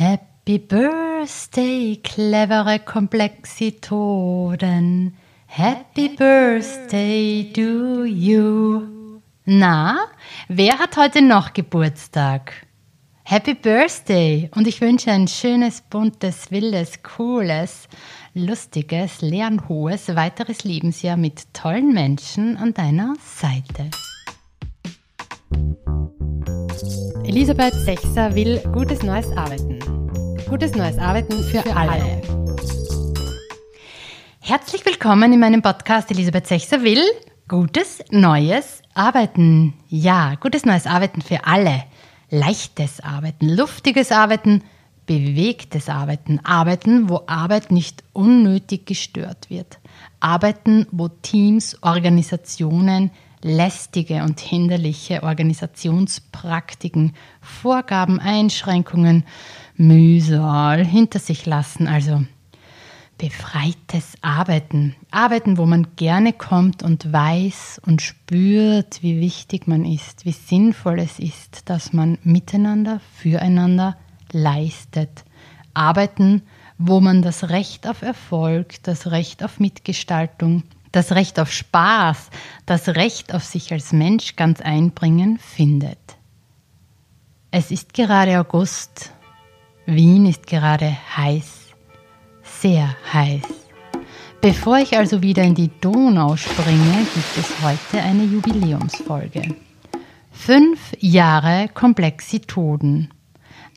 Happy Birthday, clevere Komplexitoden. Happy Birthday to you. Na, wer hat heute noch Geburtstag? Happy Birthday und ich wünsche ein schönes, buntes, wildes, cooles, lustiges, lernhohes weiteres Lebensjahr mit tollen Menschen an deiner Seite. Elisabeth Sechser will gutes neues Arbeiten. Gutes neues Arbeiten für, für alle. alle. Herzlich willkommen in meinem Podcast Elisabeth Sechser will gutes neues Arbeiten. Ja, gutes neues Arbeiten für alle. Leichtes Arbeiten, luftiges Arbeiten, bewegtes Arbeiten. Arbeiten, wo Arbeit nicht unnötig gestört wird. Arbeiten, wo Teams, Organisationen, lästige und hinderliche Organisationspraktiken, Vorgaben, Einschränkungen, Mühsal hinter sich lassen, also befreites Arbeiten. Arbeiten, wo man gerne kommt und weiß und spürt, wie wichtig man ist, wie sinnvoll es ist, dass man miteinander, füreinander leistet. Arbeiten, wo man das Recht auf Erfolg, das Recht auf Mitgestaltung, das Recht auf Spaß, das Recht auf sich als Mensch ganz einbringen findet. Es ist gerade August. Wien ist gerade heiß, sehr heiß. Bevor ich also wieder in die Donau springe, gibt es heute eine Jubiläumsfolge. Fünf Jahre Komplexitoden.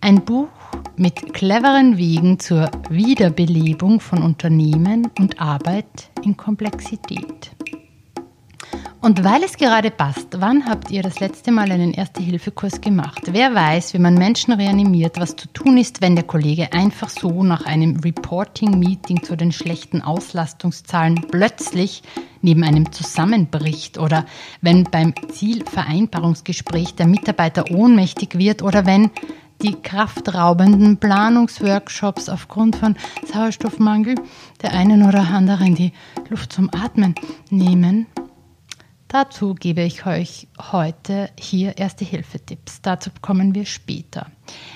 Ein Buch mit cleveren Wegen zur Wiederbelebung von Unternehmen und Arbeit in Komplexität. Und weil es gerade passt, wann habt ihr das letzte Mal einen Erste-Hilfe-Kurs gemacht? Wer weiß, wie man Menschen reanimiert, was zu tun ist, wenn der Kollege einfach so nach einem Reporting-Meeting zu den schlechten Auslastungszahlen plötzlich neben einem zusammenbricht oder wenn beim Zielvereinbarungsgespräch der Mitarbeiter ohnmächtig wird oder wenn die kraftraubenden Planungsworkshops aufgrund von Sauerstoffmangel der einen oder anderen die Luft zum Atmen nehmen. Dazu gebe ich euch heute hier erste Hilfetipps. Dazu kommen wir später.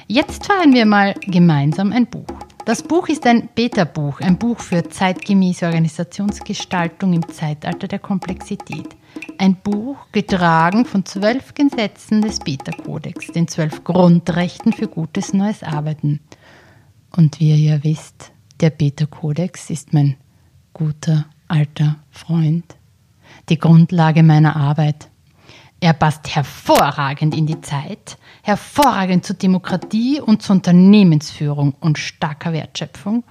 Jetzt feiern wir mal gemeinsam ein Buch. Das Buch ist ein Beta-Buch, ein Buch für zeitgemäße Organisationsgestaltung im Zeitalter der Komplexität. Ein Buch getragen von zwölf Gesetzen des Beta-Kodex, den zwölf Grundrechten für gutes neues Arbeiten. Und wie ihr ja wisst, der Beta-Kodex ist mein guter alter Freund, die Grundlage meiner Arbeit. Er passt hervorragend in die Zeit, hervorragend zur Demokratie und zur Unternehmensführung und starker Wertschöpfung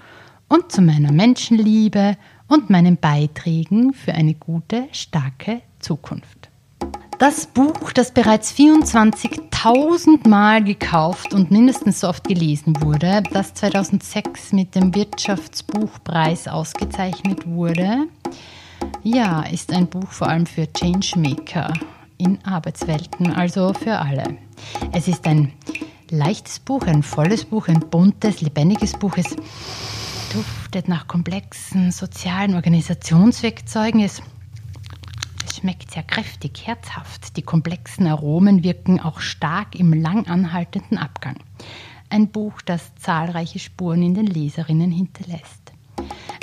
und zu meiner Menschenliebe und meinen Beiträgen für eine gute, starke Zukunft. Das Buch, das bereits 24.000 Mal gekauft und mindestens so oft gelesen wurde, das 2006 mit dem Wirtschaftsbuchpreis ausgezeichnet wurde, ja, ist ein Buch vor allem für Changemaker in Arbeitswelten, also für alle. Es ist ein leichtes Buch, ein volles Buch, ein buntes, lebendiges Buch. Es duftet nach komplexen sozialen Organisationswerkzeugen. Es, es schmeckt sehr kräftig, herzhaft. Die komplexen Aromen wirken auch stark im lang anhaltenden Abgang. Ein Buch, das zahlreiche Spuren in den Leserinnen hinterlässt.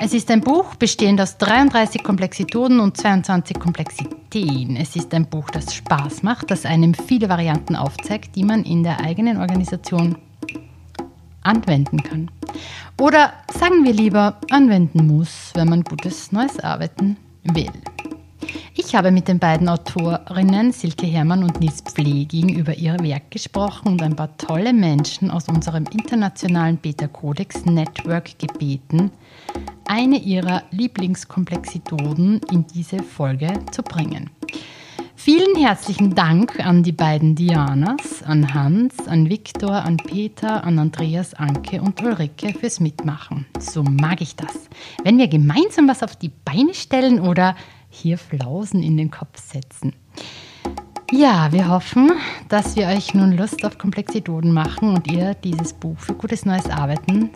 Es ist ein Buch bestehend aus 33 Komplexitoden und 22 Komplexitäten. Es ist ein Buch, das Spaß macht, das einem viele Varianten aufzeigt, die man in der eigenen Organisation anwenden kann. Oder sagen wir lieber, anwenden muss, wenn man gutes neues Arbeiten will. Ich habe mit den beiden Autorinnen Silke Hermann und Nils Pfleging über ihr Werk gesprochen und ein paar tolle Menschen aus unserem internationalen Beta Codex Network gebeten, eine ihrer Lieblingskomplexidoden in diese Folge zu bringen. Vielen herzlichen Dank an die beiden Dianas, an Hans, an Viktor, an Peter, an Andreas, Anke und Ulrike fürs Mitmachen. So mag ich das. Wenn wir gemeinsam was auf die Beine stellen oder hier Flausen in den Kopf setzen. Ja, wir hoffen, dass wir euch nun Lust auf Komplexidoden machen und ihr dieses Buch für gutes neues Arbeiten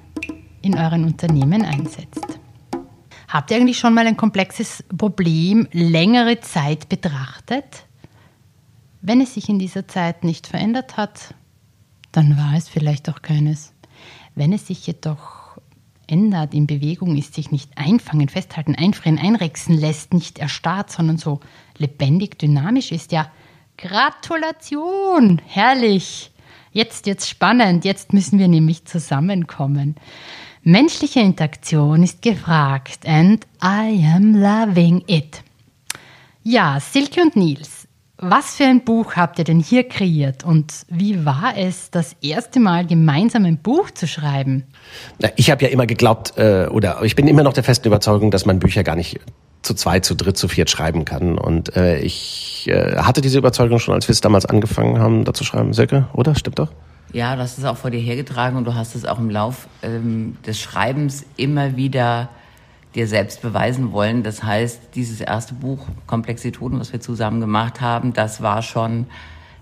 in euren Unternehmen einsetzt. Habt ihr eigentlich schon mal ein komplexes Problem längere Zeit betrachtet? Wenn es sich in dieser Zeit nicht verändert hat, dann war es vielleicht auch keines. Wenn es sich jedoch ändert, in Bewegung ist, sich nicht einfangen, festhalten, einfrieren, einrechsen lässt, nicht erstarrt, sondern so lebendig, dynamisch ist, ja, Gratulation, herrlich. Jetzt jetzt spannend, jetzt müssen wir nämlich zusammenkommen. Menschliche Interaktion ist gefragt and I am loving it. Ja, Silke und Nils, was für ein Buch habt ihr denn hier kreiert und wie war es, das erste Mal gemeinsam ein Buch zu schreiben? Ich habe ja immer geglaubt, äh, oder ich bin immer noch der festen Überzeugung, dass man Bücher gar nicht zu zweit, zu dritt, zu viert schreiben kann. Und äh, ich äh, hatte diese Überzeugung schon, als wir es damals angefangen haben, da zu schreiben. Silke, oder? Stimmt doch? Ja, das ist auch vor dir hergetragen und du hast es auch im Lauf ähm, des Schreibens immer wieder dir selbst beweisen wollen. Das heißt, dieses erste Buch, Komplexitoden, was wir zusammen gemacht haben, das war schon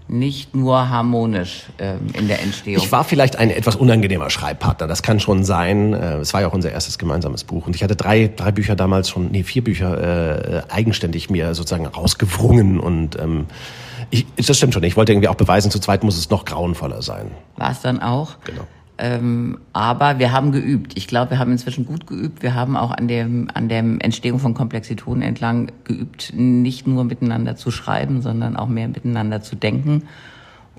nicht nur harmonisch ähm, in der Entstehung. Ich war vielleicht ein etwas unangenehmer Schreibpartner, das kann schon sein. Äh, es war ja auch unser erstes gemeinsames Buch. Und ich hatte drei, drei Bücher damals schon, nee, vier Bücher äh, eigenständig mir sozusagen rausgewrungen und ähm, ich, das stimmt schon. Ich wollte irgendwie auch beweisen, zu zweit muss es noch grauenvoller sein. War es dann auch? Genau. Ähm, aber wir haben geübt. Ich glaube, wir haben inzwischen gut geübt. Wir haben auch an dem an der Entstehung von Komplexitonen entlang geübt, nicht nur miteinander zu schreiben, sondern auch mehr miteinander zu denken.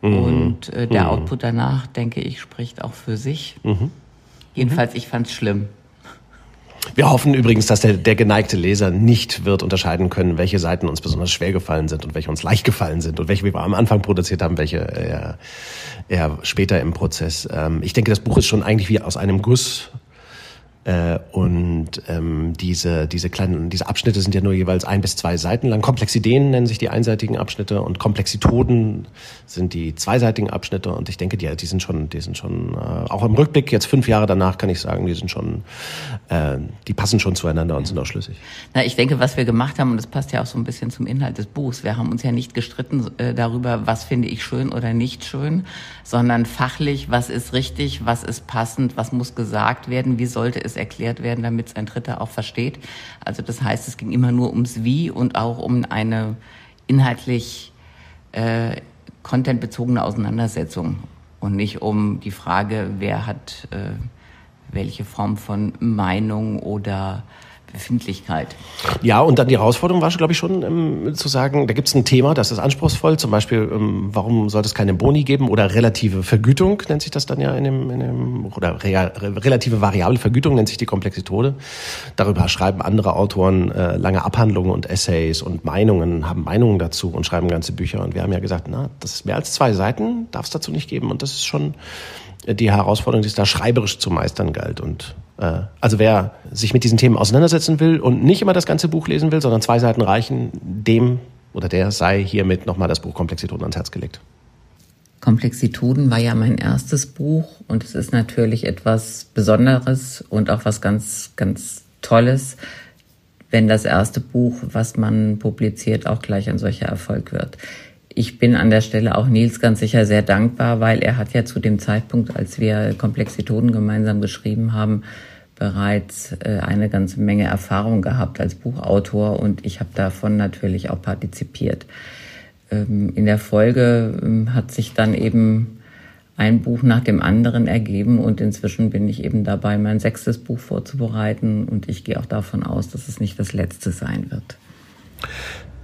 Mhm. Und äh, der mhm. Output danach, denke ich, spricht auch für sich. Mhm. Jedenfalls, ich fand es schlimm. Wir hoffen übrigens, dass der, der geneigte Leser nicht wird unterscheiden können, welche Seiten uns besonders schwer gefallen sind und welche uns leicht gefallen sind und welche wir am Anfang produziert haben, welche eher, eher später im Prozess. Ähm, ich denke, das Buch ist schon eigentlich wie aus einem Guss äh, und ähm, diese, diese kleinen, diese Abschnitte sind ja nur jeweils ein bis zwei Seiten lang. Komplexideen nennen sich die einseitigen Abschnitte und Komplexitoden sind die zweiseitigen Abschnitte. Und ich denke, die, die sind schon, die sind schon, äh, auch im Rückblick, jetzt fünf Jahre danach kann ich sagen, die sind schon, äh, die passen schon zueinander und sind auch schlüssig. Na, ich denke, was wir gemacht haben, und das passt ja auch so ein bisschen zum Inhalt des Buchs, wir haben uns ja nicht gestritten äh, darüber, was finde ich schön oder nicht schön, sondern fachlich, was ist richtig, was ist passend, was muss gesagt werden, wie sollte es erklärt werden, damit es ein Dritter auch versteht. Also das heißt, es ging immer nur ums Wie und auch um eine inhaltlich äh, contentbezogene Auseinandersetzung und nicht um die Frage, wer hat äh, welche Form von Meinung oder Befindlichkeit. Ja, und dann die Herausforderung war, glaube ich, schon ähm, zu sagen, da gibt es ein Thema, das ist anspruchsvoll, zum Beispiel, ähm, warum sollte es keine Boni geben oder relative Vergütung, nennt sich das dann ja in dem, in dem oder rea, relative variable Vergütung nennt sich die Komplexitode. Darüber schreiben andere Autoren äh, lange Abhandlungen und Essays und Meinungen, haben Meinungen dazu und schreiben ganze Bücher. Und wir haben ja gesagt, na, das ist mehr als zwei Seiten, darf es dazu nicht geben. Und das ist schon die Herausforderung, die es da schreiberisch zu meistern galt. Und äh, also wer sich mit diesen Themen auseinandersetzen will und nicht immer das ganze Buch lesen will, sondern zwei Seiten reichen, dem oder der sei hiermit nochmal das Buch Komplexitoden ans Herz gelegt. Komplexitoden war ja mein erstes Buch und es ist natürlich etwas Besonderes und auch was ganz, ganz Tolles, wenn das erste Buch, was man publiziert, auch gleich ein solcher Erfolg wird ich bin an der Stelle auch Nils ganz sicher sehr dankbar, weil er hat ja zu dem Zeitpunkt, als wir Komplexitoden gemeinsam geschrieben haben, bereits äh, eine ganze Menge Erfahrung gehabt als Buchautor und ich habe davon natürlich auch partizipiert. Ähm, in der Folge ähm, hat sich dann eben ein Buch nach dem anderen ergeben und inzwischen bin ich eben dabei, mein sechstes Buch vorzubereiten und ich gehe auch davon aus, dass es nicht das letzte sein wird.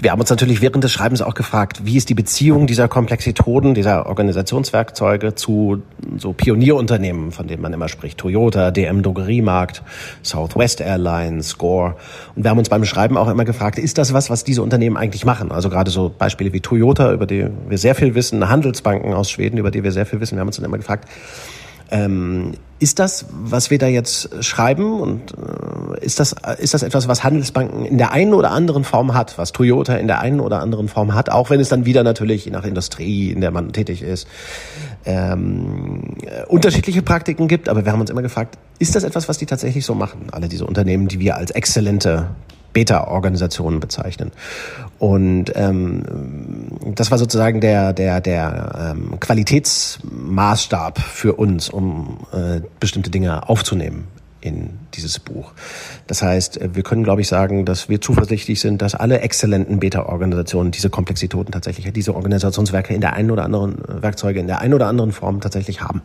Wir haben uns natürlich während des Schreibens auch gefragt, wie ist die Beziehung dieser Komplexitoden, dieser Organisationswerkzeuge zu so Pionierunternehmen, von denen man immer spricht. Toyota, DM Drogeriemarkt, Southwest Airlines, Score. Und wir haben uns beim Schreiben auch immer gefragt, ist das was, was diese Unternehmen eigentlich machen? Also gerade so Beispiele wie Toyota, über die wir sehr viel wissen, Handelsbanken aus Schweden, über die wir sehr viel wissen. Wir haben uns dann immer gefragt, ähm, ist das, was wir da jetzt schreiben, und äh, ist das ist das etwas, was Handelsbanken in der einen oder anderen Form hat, was Toyota in der einen oder anderen Form hat, auch wenn es dann wieder natürlich je nach Industrie, in der man tätig ist, ähm, äh, unterschiedliche Praktiken gibt. Aber wir haben uns immer gefragt, ist das etwas, was die tatsächlich so machen? Alle diese Unternehmen, die wir als exzellente Beta-Organisationen bezeichnen. Und ähm, das war sozusagen der, der, der ähm, Qualitätsmaßstab für uns, um äh, bestimmte Dinge aufzunehmen in dieses Buch. Das heißt, wir können, glaube ich, sagen, dass wir zuversichtlich sind, dass alle exzellenten Beta-Organisationen diese Komplexitäten tatsächlich, diese Organisationswerke in der einen oder anderen Werkzeuge in der einen oder anderen Form tatsächlich haben.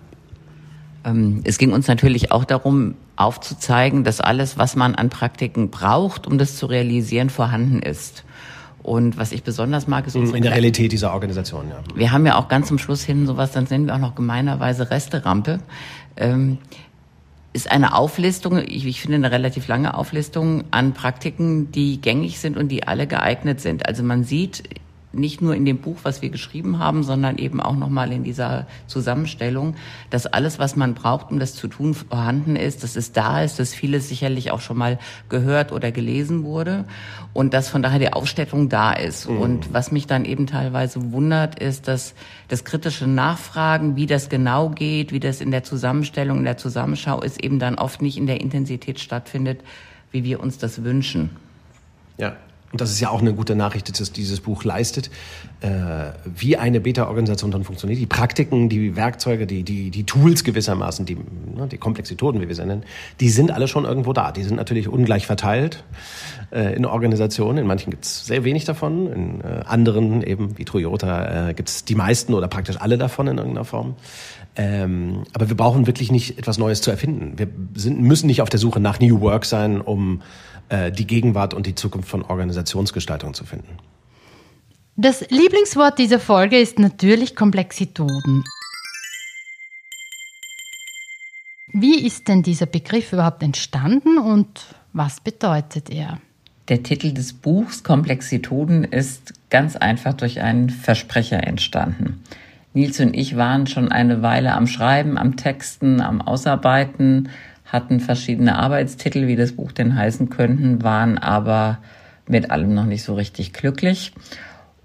Ähm, es ging uns natürlich auch darum, aufzuzeigen, dass alles, was man an Praktiken braucht, um das zu realisieren, vorhanden ist. Und was ich besonders mag, ist in der Realität dieser Organisation. Ja. Wir haben ja auch ganz zum Schluss hin sowas, dann nennen wir auch noch gemeinerweise Resterampe. Ähm, ist eine Auflistung, ich, ich, finde eine relativ lange Auflistung an Praktiken, die gängig sind und die alle geeignet sind. Also man sieht nicht nur in dem Buch, was wir geschrieben haben, sondern eben auch nochmal in dieser Zusammenstellung, dass alles, was man braucht, um das zu tun, vorhanden ist, dass es da ist, dass vieles sicherlich auch schon mal gehört oder gelesen wurde und dass von daher die Aufstellung da ist. Mhm. Und was mich dann eben teilweise wundert, ist, dass das kritische Nachfragen, wie das genau geht, wie das in der Zusammenstellung, in der Zusammenschau ist, eben dann oft nicht in der Intensität stattfindet, wie wir uns das wünschen. Ja, und das ist ja auch eine gute Nachricht, dass dieses Buch leistet, äh, wie eine Beta-Organisation dann funktioniert. Die Praktiken, die Werkzeuge, die, die, die Tools gewissermaßen, die, ne, die Komplexitoden, wie wir sie nennen, die sind alle schon irgendwo da. Die sind natürlich ungleich verteilt äh, in Organisationen. In manchen gibt es sehr wenig davon, in äh, anderen, eben wie Toyota, äh, gibt es die meisten oder praktisch alle davon in irgendeiner Form. Ähm, aber wir brauchen wirklich nicht etwas Neues zu erfinden. Wir sind, müssen nicht auf der Suche nach New Work sein, um äh, die Gegenwart und die Zukunft von Organisationsgestaltung zu finden. Das Lieblingswort dieser Folge ist natürlich Komplexitoden. Wie ist denn dieser Begriff überhaupt entstanden und was bedeutet er? Der Titel des Buchs Komplexitoden ist ganz einfach durch einen Versprecher entstanden. Nils und ich waren schon eine Weile am Schreiben, am Texten, am Ausarbeiten hatten verschiedene Arbeitstitel, wie das Buch denn heißen könnten, waren aber mit allem noch nicht so richtig glücklich.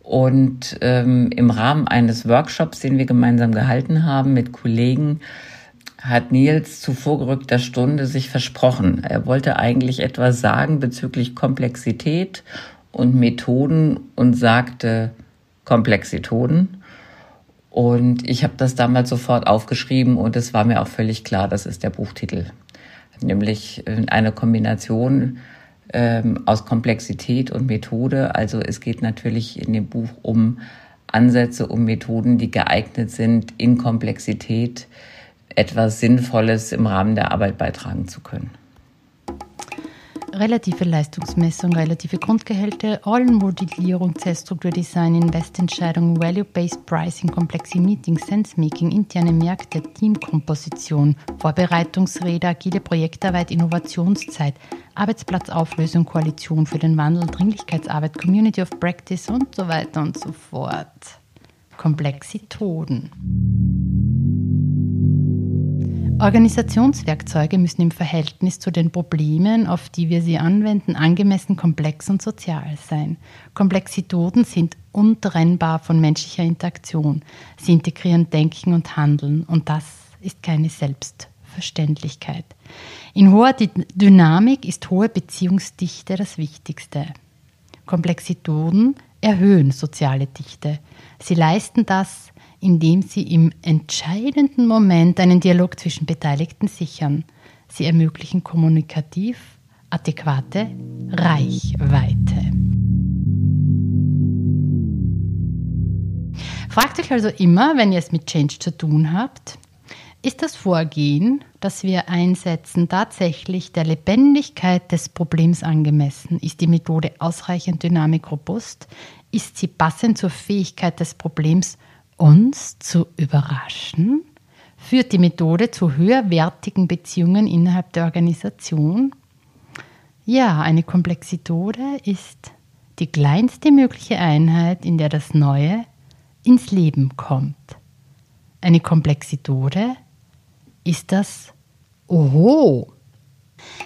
Und ähm, im Rahmen eines Workshops, den wir gemeinsam gehalten haben mit Kollegen, hat Nils zu vorgerückter Stunde sich versprochen. Er wollte eigentlich etwas sagen bezüglich Komplexität und Methoden und sagte Komplexitoden. Und ich habe das damals sofort aufgeschrieben und es war mir auch völlig klar, das ist der Buchtitel nämlich eine Kombination ähm, aus Komplexität und Methode. Also es geht natürlich in dem Buch um Ansätze, um Methoden, die geeignet sind, in Komplexität etwas Sinnvolles im Rahmen der Arbeit beitragen zu können relative Leistungsmessung, relative Grundgehälter, Rollenmodellierung, Zellstrukturdesign, Investentscheidungen, Value-Based Pricing, komplexe Meetings, Sense-Making, interne Märkte, Teamkomposition, Vorbereitungsrede, agile Projektarbeit, Innovationszeit, Arbeitsplatzauflösung, Koalition für den Wandel, Dringlichkeitsarbeit, Community of Practice und so weiter und so fort. Komplexitoden. Organisationswerkzeuge müssen im Verhältnis zu den Problemen, auf die wir sie anwenden, angemessen komplex und sozial sein. Komplexitoden sind untrennbar von menschlicher Interaktion. Sie integrieren Denken und Handeln und das ist keine Selbstverständlichkeit. In hoher Dynamik ist hohe Beziehungsdichte das Wichtigste. Komplexitoden erhöhen soziale Dichte. Sie leisten das indem sie im entscheidenden Moment einen Dialog zwischen Beteiligten sichern. Sie ermöglichen kommunikativ adäquate Reichweite. Fragt euch also immer, wenn ihr es mit Change zu tun habt, ist das Vorgehen, das wir einsetzen, tatsächlich der Lebendigkeit des Problems angemessen? Ist die Methode ausreichend dynamik robust? Ist sie passend zur Fähigkeit des Problems uns zu überraschen? Führt die Methode zu höherwertigen Beziehungen innerhalb der Organisation? Ja, eine Komplexitode ist die kleinste mögliche Einheit, in der das Neue ins Leben kommt. Eine Komplexitode ist das Oho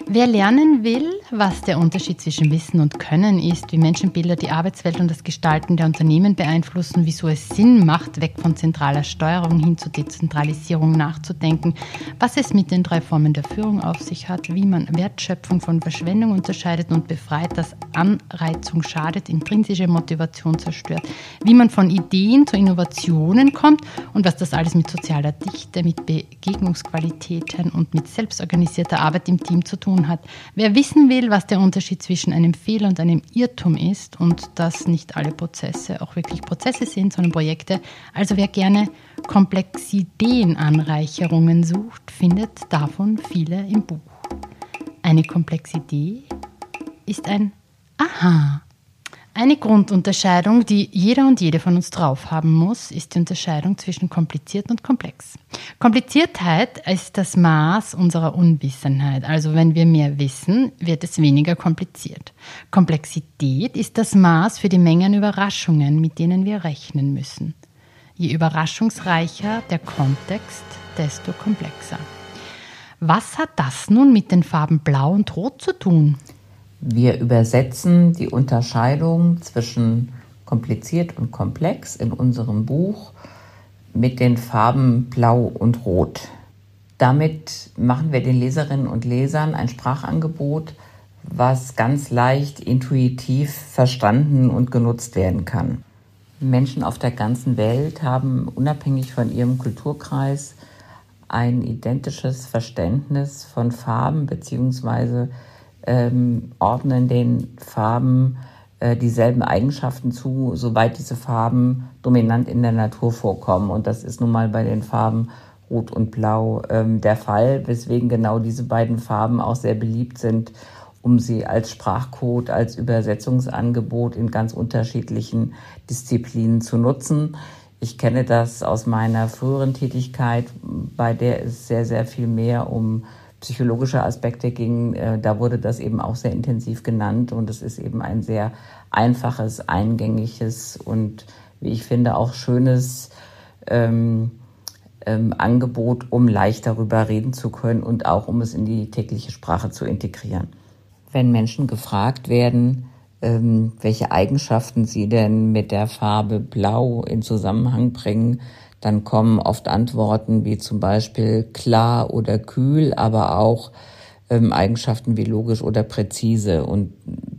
Wer lernen will, was der Unterschied zwischen Wissen und Können ist, wie Menschenbilder die Arbeitswelt und das Gestalten der Unternehmen beeinflussen, wieso es Sinn macht, weg von zentraler Steuerung hin zur Dezentralisierung nachzudenken, was es mit den drei Formen der Führung auf sich hat, wie man Wertschöpfung von Verschwendung unterscheidet und befreit, dass Anreizung schadet, intrinsische Motivation zerstört, wie man von Ideen zu Innovationen kommt und was das alles mit sozialer Dichte, mit Begegnungsqualitäten und mit selbstorganisierter Arbeit im Team Zu tun hat. Wer wissen will, was der Unterschied zwischen einem Fehler und einem Irrtum ist und dass nicht alle Prozesse auch wirklich Prozesse sind, sondern Projekte, also wer gerne Komplexideenanreicherungen sucht, findet davon viele im Buch. Eine Komplexidee ist ein Aha. Eine Grundunterscheidung, die jeder und jede von uns drauf haben muss, ist die Unterscheidung zwischen kompliziert und komplex. Kompliziertheit ist das Maß unserer Unwissenheit. Also wenn wir mehr wissen, wird es weniger kompliziert. Komplexität ist das Maß für die Menge an Überraschungen, mit denen wir rechnen müssen. Je überraschungsreicher der Kontext, desto komplexer. Was hat das nun mit den Farben Blau und Rot zu tun? Wir übersetzen die Unterscheidung zwischen kompliziert und komplex in unserem Buch mit den Farben Blau und Rot. Damit machen wir den Leserinnen und Lesern ein Sprachangebot, was ganz leicht intuitiv verstanden und genutzt werden kann. Menschen auf der ganzen Welt haben unabhängig von ihrem Kulturkreis ein identisches Verständnis von Farben bzw ähm, ordnen den Farben äh, dieselben Eigenschaften zu, soweit diese Farben dominant in der Natur vorkommen. Und das ist nun mal bei den Farben Rot und Blau ähm, der Fall, weswegen genau diese beiden Farben auch sehr beliebt sind, um sie als Sprachcode, als Übersetzungsangebot in ganz unterschiedlichen Disziplinen zu nutzen. Ich kenne das aus meiner früheren Tätigkeit, bei der es sehr, sehr viel mehr um psychologische Aspekte ging, äh, da wurde das eben auch sehr intensiv genannt und es ist eben ein sehr einfaches, eingängiges und wie ich finde auch schönes ähm, ähm, Angebot, um leicht darüber reden zu können und auch um es in die tägliche Sprache zu integrieren. Wenn Menschen gefragt werden, ähm, welche Eigenschaften sie denn mit der Farbe Blau in Zusammenhang bringen, dann kommen oft Antworten wie zum Beispiel klar oder kühl, aber auch ähm, Eigenschaften wie logisch oder präzise. Und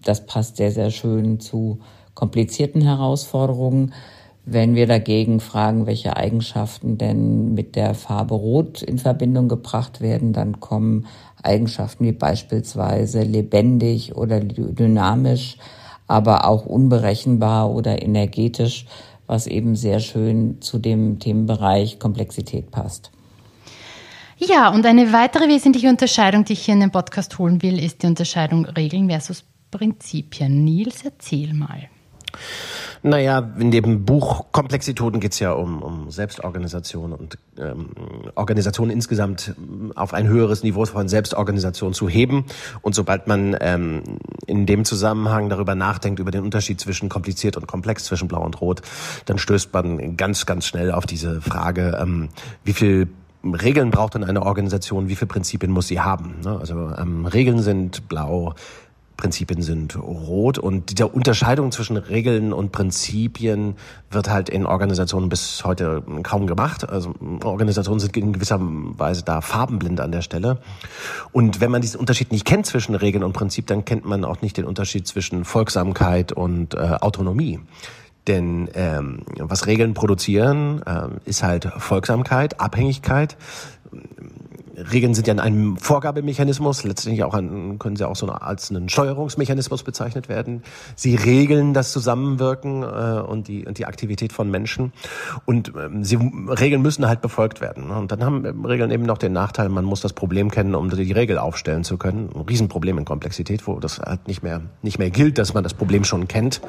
das passt sehr, sehr schön zu komplizierten Herausforderungen. Wenn wir dagegen fragen, welche Eigenschaften denn mit der Farbe Rot in Verbindung gebracht werden, dann kommen Eigenschaften wie beispielsweise lebendig oder dynamisch, aber auch unberechenbar oder energetisch was eben sehr schön zu dem Themenbereich Komplexität passt. Ja, und eine weitere wesentliche Unterscheidung, die ich hier in den Podcast holen will, ist die Unterscheidung Regeln versus Prinzipien. Nils, erzähl mal. Naja, in dem Buch Komplexitoden geht es ja um, um Selbstorganisation und ähm, Organisation insgesamt auf ein höheres Niveau von Selbstorganisation zu heben. Und sobald man ähm, in dem Zusammenhang darüber nachdenkt, über den Unterschied zwischen kompliziert und komplex, zwischen Blau und Rot, dann stößt man ganz, ganz schnell auf diese Frage, ähm, wie viel Regeln braucht denn eine Organisation, wie viele Prinzipien muss sie haben? Ne? Also ähm, Regeln sind blau, Prinzipien sind rot und diese Unterscheidung zwischen Regeln und Prinzipien wird halt in Organisationen bis heute kaum gemacht. Also Organisationen sind in gewisser Weise da farbenblind an der Stelle. Und wenn man diesen Unterschied nicht kennt zwischen Regeln und Prinzip, dann kennt man auch nicht den Unterschied zwischen Folgsamkeit und äh, Autonomie. Denn ähm, was Regeln produzieren, äh, ist halt Folgsamkeit, Abhängigkeit. Regeln sind ja ein Vorgabemechanismus, letztendlich auch ein, können sie auch so als einen Steuerungsmechanismus bezeichnet werden. Sie regeln das Zusammenwirken äh, und, die, und die Aktivität von Menschen. Und ähm, sie Regeln müssen halt befolgt werden. Und dann haben Regeln eben noch den Nachteil, man muss das Problem kennen, um die Regel aufstellen zu können. Ein Riesenproblem in Komplexität, wo das halt nicht mehr, nicht mehr gilt, dass man das Problem schon kennt.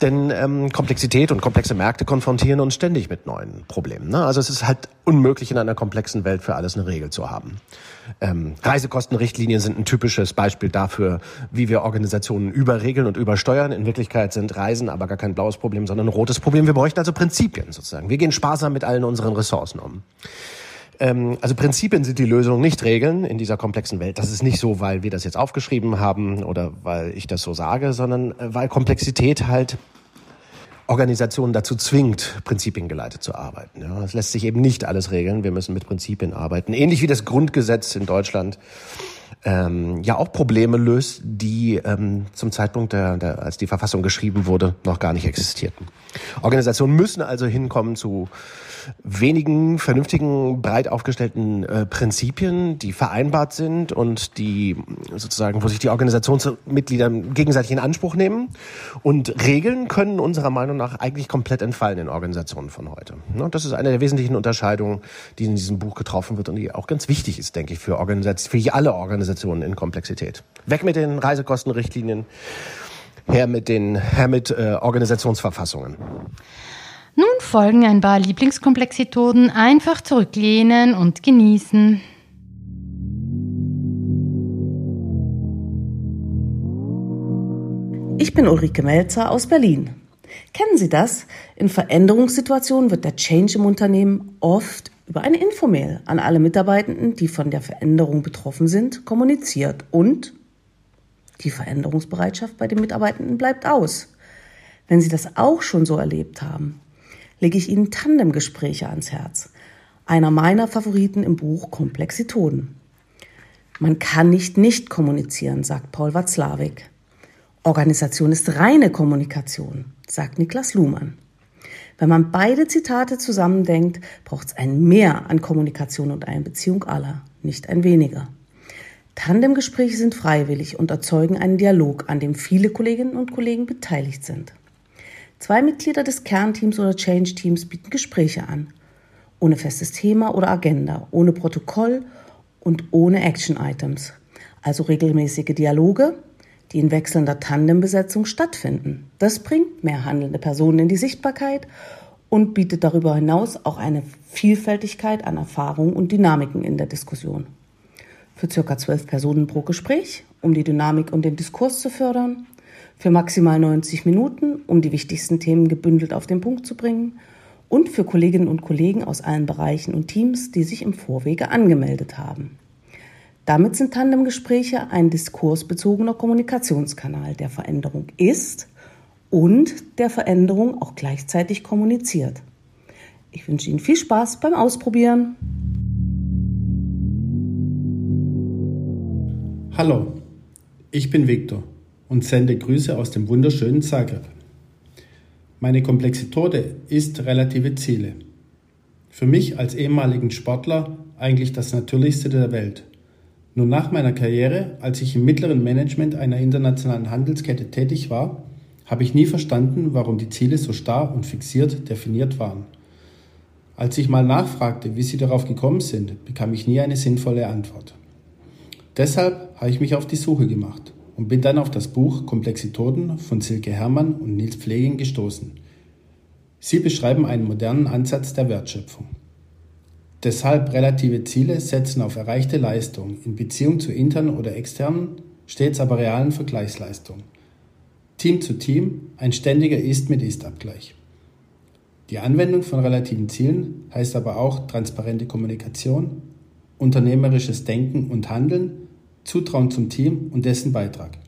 Denn ähm, Komplexität und komplexe Märkte konfrontieren uns ständig mit neuen Problemen. Ne? Also es ist halt unmöglich in einer komplexen Welt für alles eine Regel zu haben. Ähm, Reisekostenrichtlinien sind ein typisches Beispiel dafür, wie wir Organisationen überregeln und übersteuern. In Wirklichkeit sind Reisen aber gar kein blaues Problem, sondern ein rotes Problem. Wir bräuchten also Prinzipien sozusagen. Wir gehen sparsam mit allen unseren Ressourcen um. Ähm, also Prinzipien sind die Lösung, nicht Regeln in dieser komplexen Welt. Das ist nicht so, weil wir das jetzt aufgeschrieben haben oder weil ich das so sage, sondern äh, weil Komplexität halt Organisationen dazu zwingt, prinzipiengeleitet zu arbeiten. Ja, es lässt sich eben nicht alles regeln. Wir müssen mit Prinzipien arbeiten. Ähnlich wie das Grundgesetz in Deutschland ähm, ja auch Probleme löst, die ähm, zum Zeitpunkt, der, der, als die Verfassung geschrieben wurde, noch gar nicht existierten. Organisationen müssen also hinkommen zu wenigen vernünftigen, breit aufgestellten äh, Prinzipien, die vereinbart sind und die sozusagen, wo sich die Organisationsmitglieder gegenseitig in Anspruch nehmen. Und Regeln können unserer Meinung nach eigentlich komplett entfallen in Organisationen von heute. Ne? Das ist eine der wesentlichen Unterscheidungen, die in diesem Buch getroffen wird und die auch ganz wichtig ist, denke ich, für, Organisation, für alle Organisationen in Komplexität. Weg mit den Reisekostenrichtlinien, her mit den, her mit äh, Organisationsverfassungen. Nun folgen ein paar Lieblingskomplexitäten. Einfach zurücklehnen und genießen. Ich bin Ulrike Melzer aus Berlin. Kennen Sie das? In Veränderungssituationen wird der Change im Unternehmen oft über eine Infomail an alle Mitarbeitenden, die von der Veränderung betroffen sind, kommuniziert und die Veränderungsbereitschaft bei den Mitarbeitenden bleibt aus. Wenn Sie das auch schon so erlebt haben, lege ich Ihnen Tandemgespräche ans Herz. Einer meiner Favoriten im Buch Komplexitoden. Man kann nicht nicht kommunizieren, sagt Paul Watzlawick. Organisation ist reine Kommunikation, sagt Niklas Luhmann. Wenn man beide Zitate zusammendenkt, braucht es ein Mehr an Kommunikation und Einbeziehung aller, nicht ein weniger. Tandemgespräche sind freiwillig und erzeugen einen Dialog, an dem viele Kolleginnen und Kollegen beteiligt sind. Zwei Mitglieder des Kernteams oder Change-Teams bieten Gespräche an. Ohne festes Thema oder Agenda, ohne Protokoll und ohne Action-Items. Also regelmäßige Dialoge, die in wechselnder Tandembesetzung stattfinden. Das bringt mehr handelnde Personen in die Sichtbarkeit und bietet darüber hinaus auch eine Vielfältigkeit an Erfahrungen und Dynamiken in der Diskussion. Für circa zwölf Personen pro Gespräch, um die Dynamik und den Diskurs zu fördern, für maximal 90 Minuten, um die wichtigsten Themen gebündelt auf den Punkt zu bringen und für Kolleginnen und Kollegen aus allen Bereichen und Teams, die sich im Vorwege angemeldet haben. Damit sind Tandemgespräche ein diskursbezogener Kommunikationskanal, der Veränderung ist und der Veränderung auch gleichzeitig kommuniziert. Ich wünsche Ihnen viel Spaß beim Ausprobieren. Hallo, ich bin Viktor und sende Grüße aus dem wunderschönen Zagreb. Meine Komplexitode ist relative Ziele. Für mich als ehemaligen Sportler eigentlich das Natürlichste der Welt. Nur nach meiner Karriere, als ich im mittleren Management einer internationalen Handelskette tätig war, habe ich nie verstanden, warum die Ziele so starr und fixiert definiert waren. Als ich mal nachfragte, wie sie darauf gekommen sind, bekam ich nie eine sinnvolle Antwort. Deshalb habe ich mich auf die Suche gemacht und bin dann auf das Buch Komplexitoden von Silke Hermann und Nils Pfleging gestoßen. Sie beschreiben einen modernen Ansatz der Wertschöpfung. Deshalb relative Ziele setzen auf erreichte Leistung in Beziehung zu internen oder externen, stets aber realen Vergleichsleistung. Team zu Team ein ständiger Ist mit Ist-Abgleich. Die Anwendung von relativen Zielen heißt aber auch transparente Kommunikation, unternehmerisches Denken und Handeln Zutrauen zum Team und dessen Beitrag.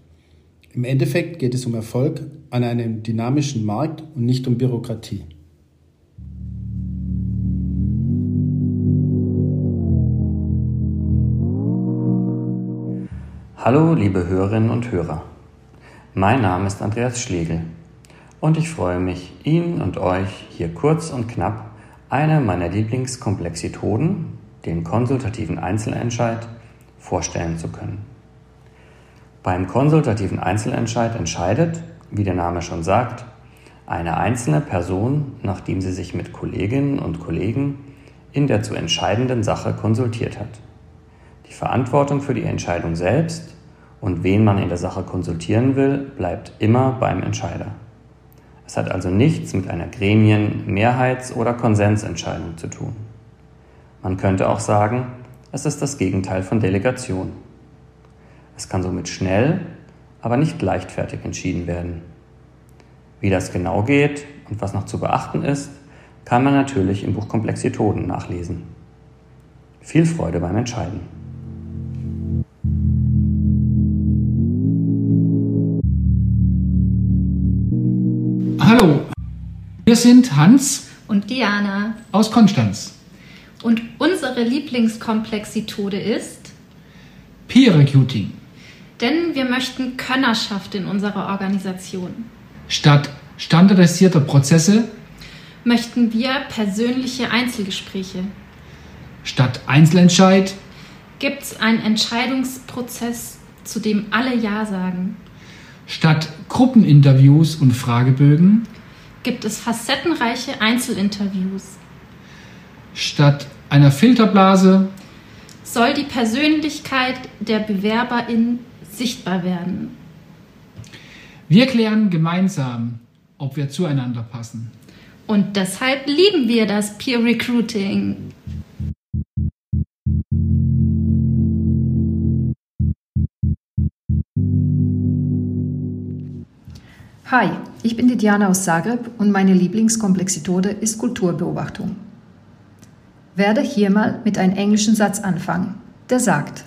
Im Endeffekt geht es um Erfolg an einem dynamischen Markt und nicht um Bürokratie. Hallo liebe Hörerinnen und Hörer. Mein Name ist Andreas Schlegel und ich freue mich, Ihnen und euch hier kurz und knapp eine meiner Lieblingskomplexitäten, den konsultativen Einzelentscheid, vorstellen zu können. Beim konsultativen Einzelentscheid entscheidet, wie der Name schon sagt, eine einzelne Person, nachdem sie sich mit Kolleginnen und Kollegen in der zu entscheidenden Sache konsultiert hat. Die Verantwortung für die Entscheidung selbst und wen man in der Sache konsultieren will, bleibt immer beim Entscheider. Es hat also nichts mit einer Gremien-, Mehrheits- oder Konsensentscheidung zu tun. Man könnte auch sagen, es ist das Gegenteil von Delegation. Es kann somit schnell, aber nicht leichtfertig entschieden werden. Wie das genau geht und was noch zu beachten ist, kann man natürlich im Buch Komplexitoden nachlesen. Viel Freude beim Entscheiden. Hallo, wir sind Hans und Diana aus Konstanz. Und unsere Lieblingskomplexitäte ist Peer Recruiting. Denn wir möchten Könnerschaft in unserer Organisation. Statt standardisierter Prozesse möchten wir persönliche Einzelgespräche. Statt Einzelentscheid gibt es einen Entscheidungsprozess, zu dem alle Ja sagen. Statt Gruppeninterviews und Fragebögen gibt es facettenreiche Einzelinterviews. Statt einer Filterblase soll die Persönlichkeit der Bewerberin sichtbar werden. Wir klären gemeinsam, ob wir zueinander passen. Und deshalb lieben wir das Peer Recruiting. Hi, ich bin die Diana aus Zagreb und meine Lieblingskomplexitode ist Kulturbeobachtung. Werde hier mal mit einem englischen Satz anfangen, der sagt: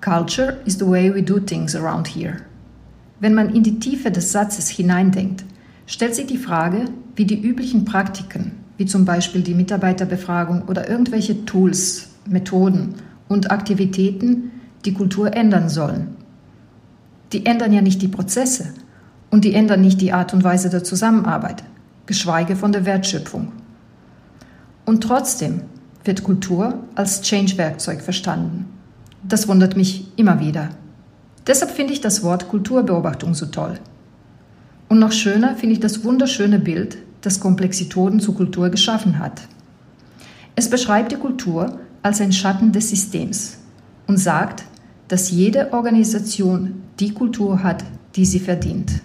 Culture is the way we do things around here. Wenn man in die Tiefe des Satzes hineindenkt, stellt sich die Frage, wie die üblichen Praktiken, wie zum Beispiel die Mitarbeiterbefragung oder irgendwelche Tools, Methoden und Aktivitäten die Kultur ändern sollen. Die ändern ja nicht die Prozesse und die ändern nicht die Art und Weise der Zusammenarbeit, geschweige von der Wertschöpfung. Und trotzdem wird Kultur als Change-Werkzeug verstanden. Das wundert mich immer wieder. Deshalb finde ich das Wort Kulturbeobachtung so toll. Und noch schöner finde ich das wunderschöne Bild, das Komplexitoden zur Kultur geschaffen hat. Es beschreibt die Kultur als ein Schatten des Systems und sagt, dass jede Organisation die Kultur hat, die sie verdient.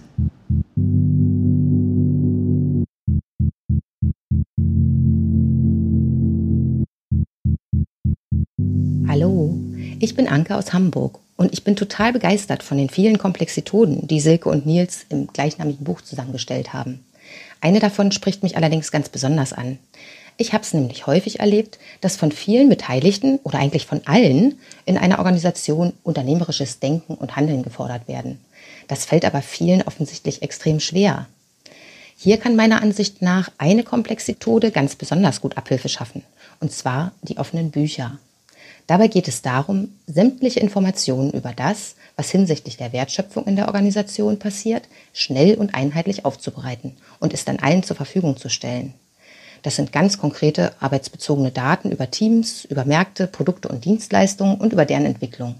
Ich bin Anke aus Hamburg und ich bin total begeistert von den vielen Komplexitoden, die Silke und Nils im gleichnamigen Buch zusammengestellt haben. Eine davon spricht mich allerdings ganz besonders an. Ich habe es nämlich häufig erlebt, dass von vielen Beteiligten oder eigentlich von allen in einer Organisation unternehmerisches Denken und Handeln gefordert werden. Das fällt aber vielen offensichtlich extrem schwer. Hier kann meiner Ansicht nach eine Komplexitode ganz besonders gut Abhilfe schaffen, und zwar die offenen Bücher. Dabei geht es darum, sämtliche Informationen über das, was hinsichtlich der Wertschöpfung in der Organisation passiert, schnell und einheitlich aufzubereiten und es dann allen zur Verfügung zu stellen. Das sind ganz konkrete arbeitsbezogene Daten über Teams, über Märkte, Produkte und Dienstleistungen und über deren Entwicklung.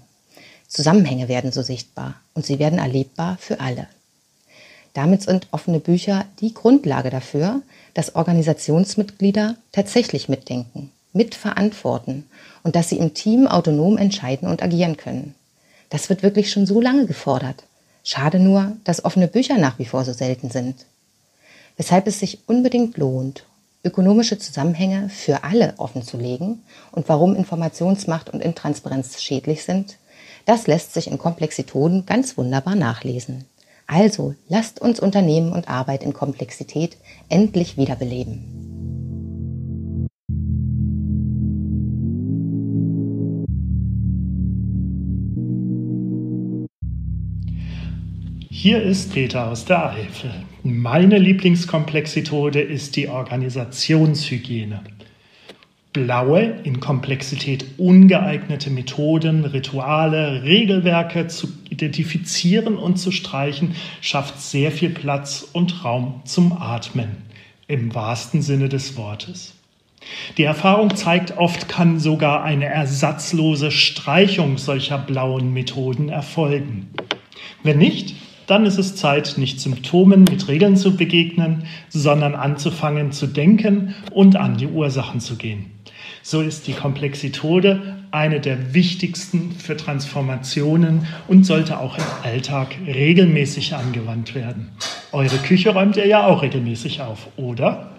Zusammenhänge werden so sichtbar und sie werden erlebbar für alle. Damit sind offene Bücher die Grundlage dafür, dass Organisationsmitglieder tatsächlich mitdenken, mitverantworten und dass sie im Team autonom entscheiden und agieren können. Das wird wirklich schon so lange gefordert. Schade nur, dass offene Bücher nach wie vor so selten sind. Weshalb es sich unbedingt lohnt, ökonomische Zusammenhänge für alle offenzulegen und warum Informationsmacht und Intransparenz schädlich sind, das lässt sich in Komplexitoden ganz wunderbar nachlesen. Also lasst uns Unternehmen und Arbeit in Komplexität endlich wiederbeleben. Hier ist Peter aus der Eifel. Meine Lieblingskomplexitode ist die Organisationshygiene. Blaue, in Komplexität ungeeignete Methoden, Rituale, Regelwerke zu identifizieren und zu streichen, schafft sehr viel Platz und Raum zum Atmen, im wahrsten Sinne des Wortes. Die Erfahrung zeigt, oft kann sogar eine ersatzlose Streichung solcher blauen Methoden erfolgen. Wenn nicht, dann ist es Zeit, nicht Symptomen mit Regeln zu begegnen, sondern anzufangen zu denken und an die Ursachen zu gehen. So ist die Komplexitode eine der wichtigsten für Transformationen und sollte auch im Alltag regelmäßig angewandt werden. Eure Küche räumt ihr ja auch regelmäßig auf, oder?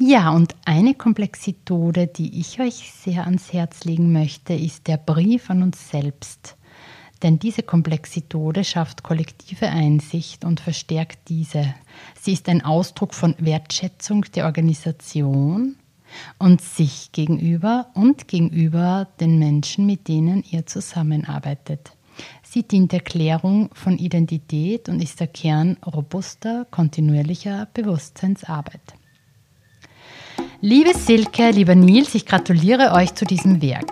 Ja, und eine Komplexitode, die ich euch sehr ans Herz legen möchte, ist der Brief an uns selbst. Denn diese Komplexitode schafft kollektive Einsicht und verstärkt diese. Sie ist ein Ausdruck von Wertschätzung der Organisation und sich gegenüber und gegenüber den Menschen, mit denen ihr zusammenarbeitet. Sie dient der Klärung von Identität und ist der Kern robuster, kontinuierlicher Bewusstseinsarbeit. Liebe Silke, lieber Nils, ich gratuliere euch zu diesem Werk.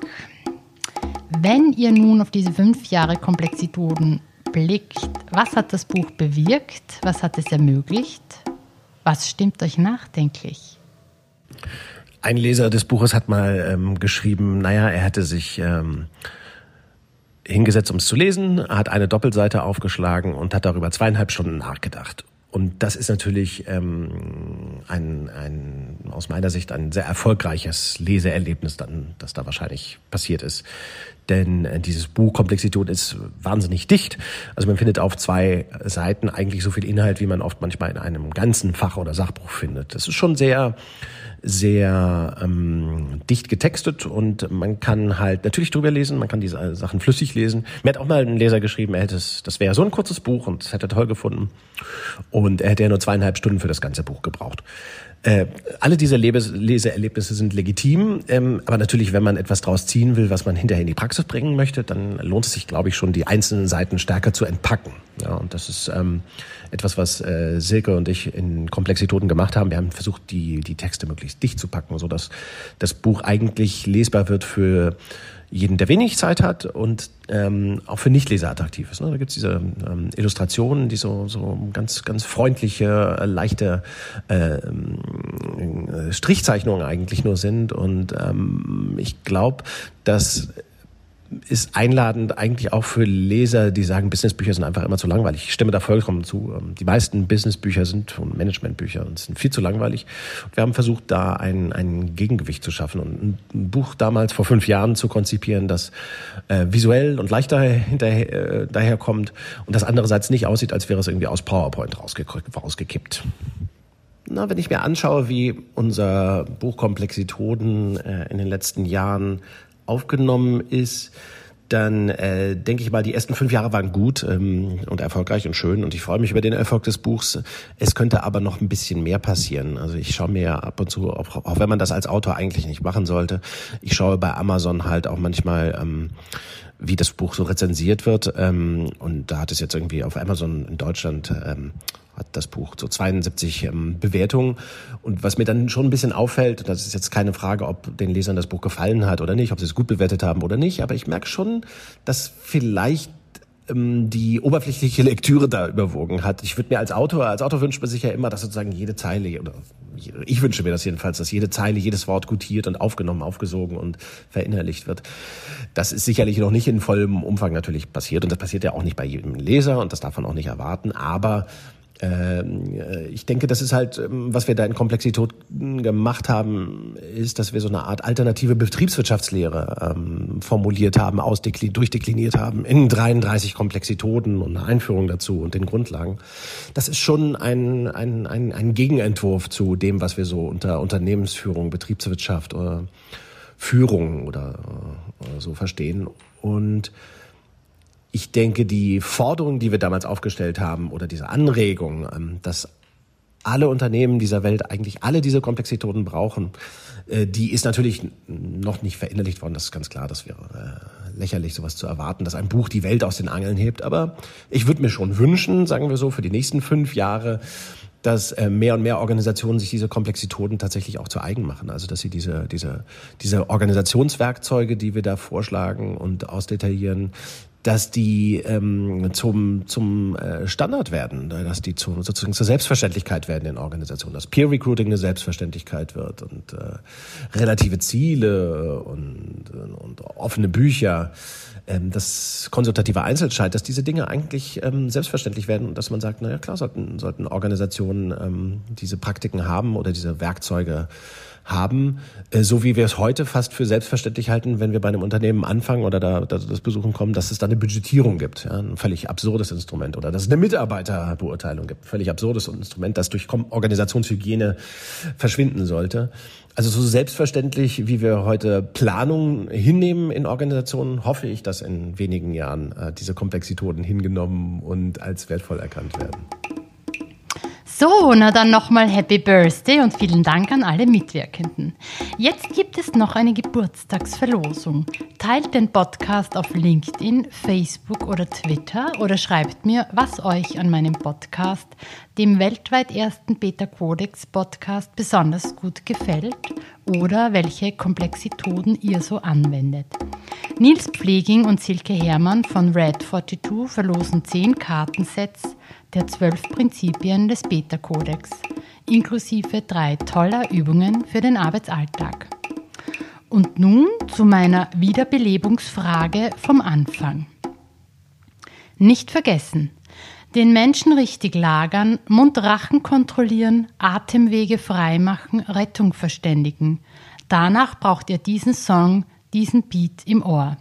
Wenn ihr nun auf diese fünf Jahre Komplexitoden blickt, was hat das Buch bewirkt? Was hat es ermöglicht? Was stimmt euch nachdenklich? Ein Leser des Buches hat mal ähm, geschrieben, naja, er hätte sich ähm, hingesetzt, um es zu lesen, hat eine Doppelseite aufgeschlagen und hat darüber zweieinhalb Stunden nachgedacht. Und das ist natürlich ähm, ein, ein, aus meiner Sicht ein sehr erfolgreiches Leseerlebnis, dann, das da wahrscheinlich passiert ist. Denn äh, dieses Buch Komplexität ist wahnsinnig dicht. Also man findet auf zwei Seiten eigentlich so viel Inhalt, wie man oft manchmal in einem ganzen Fach- oder Sachbuch findet. Das ist schon sehr sehr ähm, dicht getextet und man kann halt natürlich drüber lesen, man kann diese Sachen flüssig lesen. Mir hat auch mal ein Leser geschrieben, er hätte es, das wäre so ein kurzes Buch und das hätte er toll gefunden. Und er hätte ja nur zweieinhalb Stunden für das ganze Buch gebraucht. Äh, alle diese Lebes Leseerlebnisse sind legitim, ähm, aber natürlich, wenn man etwas draus ziehen will, was man hinterher in die Praxis bringen möchte, dann lohnt es sich, glaube ich, schon, die einzelnen Seiten stärker zu entpacken. Ja, und das ist ähm, etwas, was äh, Silke und ich in Komplexitäten gemacht haben. Wir haben versucht, die, die Texte möglichst dicht zu packen, so dass das Buch eigentlich lesbar wird für jeden, der wenig Zeit hat und ähm, auch für Nichtleser attraktiv ist. Ne? Da gibt's diese ähm, Illustrationen, die so, so ganz, ganz freundliche, äh, leichte äh, äh, Strichzeichnungen eigentlich nur sind. Und ähm, ich glaube, dass ist einladend eigentlich auch für Leser, die sagen, Businessbücher sind einfach immer zu langweilig. Ich stimme da vollkommen zu. Ähm, die meisten Businessbücher sind und Managementbücher und sind viel zu langweilig. Wir haben versucht, da ein, ein Gegengewicht zu schaffen und ein Buch damals vor fünf Jahren zu konzipieren, das äh, visuell und leichter hinterher, äh, daherkommt und das andererseits nicht aussieht, als wäre es irgendwie aus PowerPoint rausge rausgekippt. Na, wenn ich mir anschaue, wie unser Buch Komplexitäten äh, in den letzten Jahren aufgenommen ist, dann äh, denke ich mal, die ersten fünf Jahre waren gut ähm, und erfolgreich und schön und ich freue mich über den Erfolg des Buchs. Es könnte aber noch ein bisschen mehr passieren. Also ich schaue mir ab und zu, auch, auch wenn man das als Autor eigentlich nicht machen sollte, ich schaue bei Amazon halt auch manchmal, ähm, wie das Buch so rezensiert wird. Ähm, und da hat es jetzt irgendwie auf Amazon in Deutschland ähm, hat das Buch so 72 ähm, Bewertungen. Und was mir dann schon ein bisschen auffällt, das ist jetzt keine Frage, ob den Lesern das Buch gefallen hat oder nicht, ob sie es gut bewertet haben oder nicht, aber ich merke schon, dass vielleicht ähm, die oberflächliche Lektüre da überwogen hat. Ich würde mir als Autor, als Autor wünscht man sich ja immer, dass sozusagen jede Zeile oder ich wünsche mir das jedenfalls, dass jede Zeile, jedes Wort gutiert und aufgenommen, aufgesogen und verinnerlicht wird. Das ist sicherlich noch nicht in vollem Umfang natürlich passiert und das passiert ja auch nicht bei jedem Leser und das darf man auch nicht erwarten, aber ich denke, das ist halt, ähm, was wir da in Komplexität gemacht haben, ist, dass wir so eine Art alternative Betriebswirtschaftslehre ähm, formuliert haben, durchdekliniert haben in 33 Komplexitäten und eine Einführung dazu und den Grundlagen. Das ist schon ein, ein, ein, ein Gegenentwurf zu dem, was wir so unter Unternehmensführung, Betriebswirtschaft oder Führung oder, oder so verstehen. Und ich denke, die Forderung, die wir damals aufgestellt haben oder diese Anregung, ähm, dass alle Unternehmen dieser Welt eigentlich alle diese Komplexitäten brauchen, äh, die ist natürlich noch nicht verinnerlicht worden. Das ist ganz klar, das wäre äh, lächerlich, sowas zu erwarten, dass ein Buch die Welt aus den Angeln hebt. Aber ich würde mir schon wünschen, sagen wir so, für die nächsten fünf Jahre, dass äh, mehr und mehr Organisationen sich diese Komplexitäten tatsächlich auch zu eigen machen. Also dass sie diese, diese, diese Organisationswerkzeuge, die wir da vorschlagen und ausdetaillieren, dass die ähm, zum, zum äh, Standard werden, dass die zu, sozusagen zur Selbstverständlichkeit werden in Organisationen, dass Peer Recruiting eine Selbstverständlichkeit wird und äh, relative Ziele und, und offene Bücher, das konsultative Einzelscheid, dass diese Dinge eigentlich ähm, selbstverständlich werden und dass man sagt, na ja klar, sollten, sollten Organisationen ähm, diese Praktiken haben oder diese Werkzeuge haben, äh, so wie wir es heute fast für selbstverständlich halten, wenn wir bei einem Unternehmen anfangen oder da, da das Besuchen kommen, dass es da eine Budgetierung gibt. Ja, ein völlig absurdes Instrument. Oder dass es eine Mitarbeiterbeurteilung gibt. Völlig absurdes Instrument, das durch Organisationshygiene verschwinden sollte. Also so selbstverständlich, wie wir heute Planung hinnehmen in Organisationen, hoffe ich, dass in wenigen Jahren äh, diese Komplexitäten hingenommen und als wertvoll erkannt werden. So, na dann nochmal Happy Birthday und vielen Dank an alle Mitwirkenden. Jetzt gibt es noch eine Geburtstagsverlosung. Teilt den Podcast auf LinkedIn, Facebook oder Twitter oder schreibt mir, was euch an meinem Podcast, dem weltweit ersten Beta Codex Podcast, besonders gut gefällt oder welche Komplexitoden ihr so anwendet. Nils Pfleging und Silke Hermann von Red 42 verlosen 10 Kartensets der zwölf Prinzipien des Beta-Kodex, inklusive drei toller Übungen für den Arbeitsalltag. Und nun zu meiner Wiederbelebungsfrage vom Anfang. Nicht vergessen, den Menschen richtig lagern, Mund-Rachen kontrollieren, Atemwege freimachen, Rettung verständigen. Danach braucht ihr diesen Song, diesen Beat im Ohr.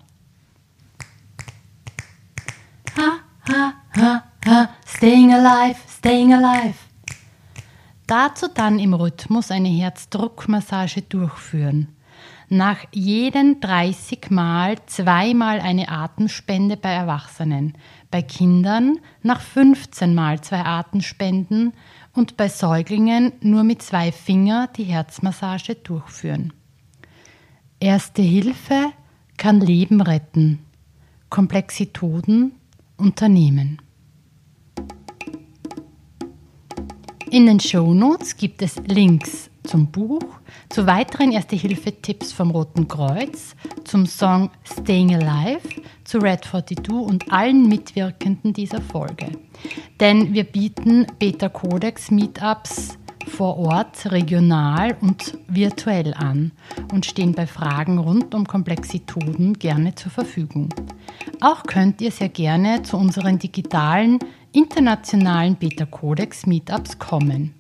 Ha, ha, ha, staying alive, staying alive. Dazu dann im Rhythmus eine Herzdruckmassage durchführen. Nach jeden 30 Mal zweimal eine Atemspende bei Erwachsenen, bei Kindern nach 15 Mal zwei Atemspenden und bei Säuglingen nur mit zwei Finger die Herzmassage durchführen. Erste Hilfe kann Leben retten. Komplexitoden unternehmen. In den Shownotes gibt es Links zum Buch, zu weiteren Erste-Hilfe-Tipps vom Roten Kreuz, zum Song Staying Alive, zu Red 42 und allen Mitwirkenden dieser Folge. Denn wir bieten Beta Codex Meetups vor Ort, regional und virtuell an und stehen bei Fragen rund um Komplexitoden gerne zur Verfügung. Auch könnt ihr sehr gerne zu unseren digitalen internationalen Beta Codex Meetups kommen.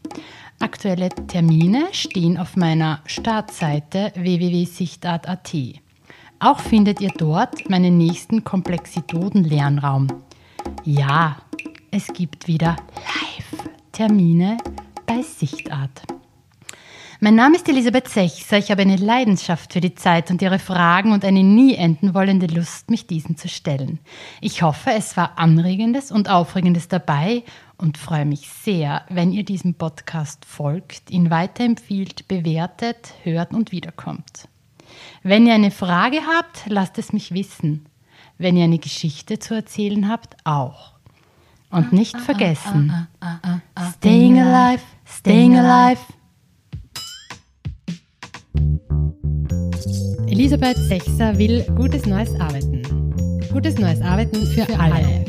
Aktuelle Termine stehen auf meiner Startseite www.sichtart.at. Auch findet ihr dort meinen nächsten Komplexitoden-Lernraum. Ja, es gibt wieder Live-Termine bei Sichtart. Mein Name ist Elisabeth Sechser. Ich habe eine Leidenschaft für die Zeit und ihre Fragen und eine nie enden wollende Lust, mich diesen zu stellen. Ich hoffe, es war Anregendes und Aufregendes dabei und freue mich sehr, wenn ihr diesem Podcast folgt, ihn weiterempfiehlt, bewertet, hört und wiederkommt. Wenn ihr eine Frage habt, lasst es mich wissen. Wenn ihr eine Geschichte zu erzählen habt, auch. Und nicht vergessen, staying alive, staying alive. Elisabeth Sechser will gutes neues Arbeiten. Gutes neues Arbeiten für, alle.